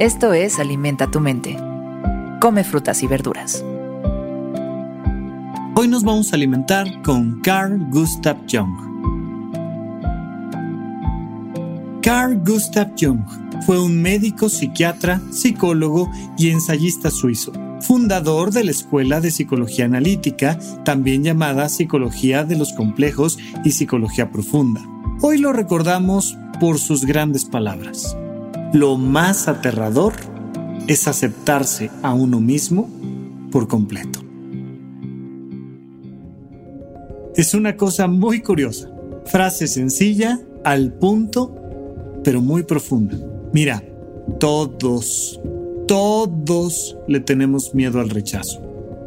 Esto es Alimenta tu mente. Come frutas y verduras. Hoy nos vamos a alimentar con Carl Gustav Jung. Carl Gustav Jung fue un médico, psiquiatra, psicólogo y ensayista suizo, fundador de la Escuela de Psicología Analítica, también llamada Psicología de los Complejos y Psicología Profunda. Hoy lo recordamos por sus grandes palabras. Lo más aterrador es aceptarse a uno mismo por completo. Es una cosa muy curiosa. Frase sencilla, al punto, pero muy profunda. Mira, todos, todos le tenemos miedo al rechazo.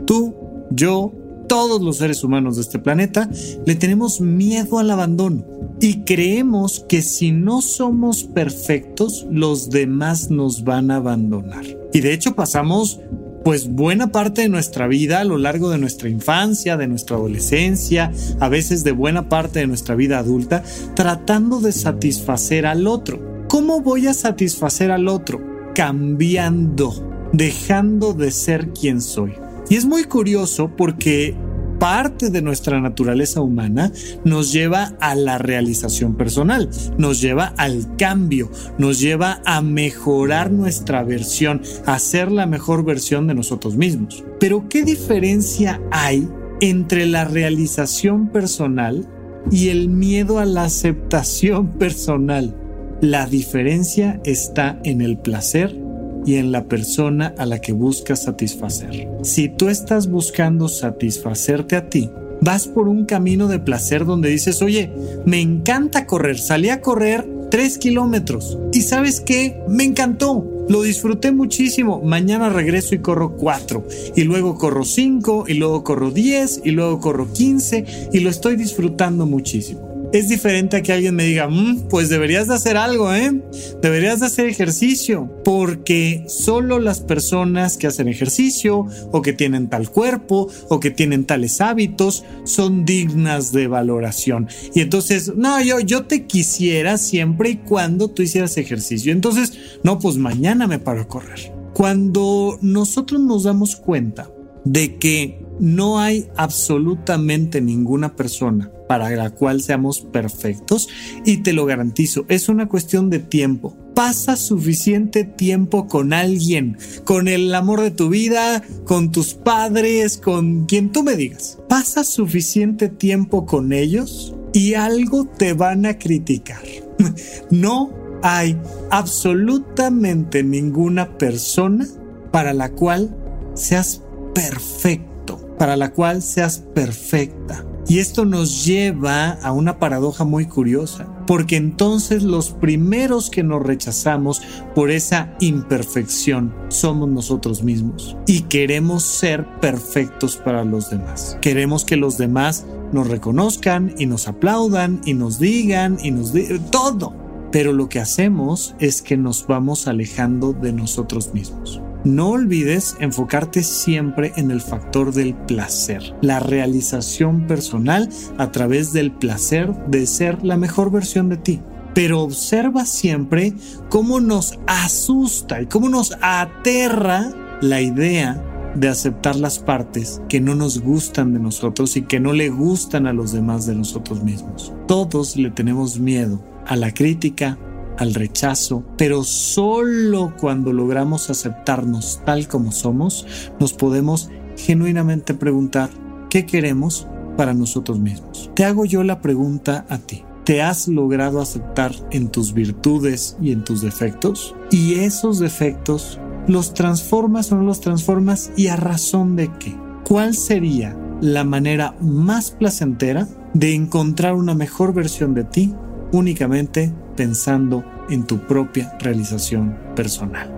Tú, yo, todos los seres humanos de este planeta le tenemos miedo al abandono y creemos que si no somos perfectos, los demás nos van a abandonar. Y de hecho pasamos pues buena parte de nuestra vida a lo largo de nuestra infancia, de nuestra adolescencia, a veces de buena parte de nuestra vida adulta, tratando de satisfacer al otro. ¿Cómo voy a satisfacer al otro? Cambiando, dejando de ser quien soy. Y es muy curioso porque parte de nuestra naturaleza humana nos lleva a la realización personal, nos lleva al cambio, nos lleva a mejorar nuestra versión, a ser la mejor versión de nosotros mismos. Pero ¿qué diferencia hay entre la realización personal y el miedo a la aceptación personal? La diferencia está en el placer y en la persona a la que buscas satisfacer. Si tú estás buscando satisfacerte a ti, vas por un camino de placer donde dices, oye, me encanta correr, salí a correr tres kilómetros y sabes qué, me encantó. Lo disfruté muchísimo. Mañana regreso y corro cuatro. Y luego corro cinco. Y luego corro diez. Y luego corro quince. Y lo estoy disfrutando muchísimo es diferente a que alguien me diga, mm, pues deberías de hacer algo, ¿eh? Deberías de hacer ejercicio, porque solo las personas que hacen ejercicio o que tienen tal cuerpo o que tienen tales hábitos son dignas de valoración. Y entonces, no, yo, yo te quisiera siempre y cuando tú hicieras ejercicio. Entonces, no, pues mañana me paro a correr. Cuando nosotros nos damos cuenta de que no hay absolutamente ninguna persona para la cual seamos perfectos y te lo garantizo, es una cuestión de tiempo. Pasa suficiente tiempo con alguien, con el amor de tu vida, con tus padres, con quien tú me digas. Pasa suficiente tiempo con ellos y algo te van a criticar. No hay absolutamente ninguna persona para la cual seas perfecto, para la cual seas perfecta. Y esto nos lleva a una paradoja muy curiosa, porque entonces los primeros que nos rechazamos por esa imperfección somos nosotros mismos y queremos ser perfectos para los demás. Queremos que los demás nos reconozcan y nos aplaudan y nos digan y nos digan todo. Pero lo que hacemos es que nos vamos alejando de nosotros mismos. No olvides enfocarte siempre en el factor del placer, la realización personal a través del placer de ser la mejor versión de ti. Pero observa siempre cómo nos asusta y cómo nos aterra la idea de aceptar las partes que no nos gustan de nosotros y que no le gustan a los demás de nosotros mismos. Todos le tenemos miedo a la crítica, al rechazo, pero solo cuando logramos aceptarnos tal como somos, nos podemos genuinamente preguntar qué queremos para nosotros mismos. Te hago yo la pregunta a ti. ¿Te has logrado aceptar en tus virtudes y en tus defectos? ¿Y esos defectos los transformas o no los transformas y a razón de qué? ¿Cuál sería la manera más placentera de encontrar una mejor versión de ti únicamente pensando en tu propia realización personal.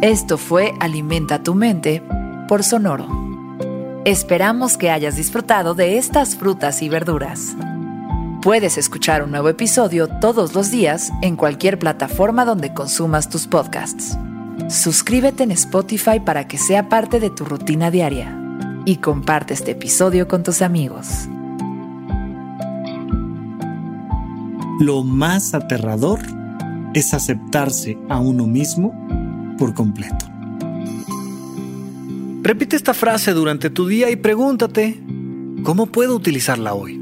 Esto fue Alimenta tu mente por Sonoro. Esperamos que hayas disfrutado de estas frutas y verduras. Puedes escuchar un nuevo episodio todos los días en cualquier plataforma donde consumas tus podcasts. Suscríbete en Spotify para que sea parte de tu rutina diaria y comparte este episodio con tus amigos. lo más aterrador es aceptarse a uno mismo por completo. Repite esta frase durante tu día y pregúntate, ¿cómo puedo utilizarla hoy?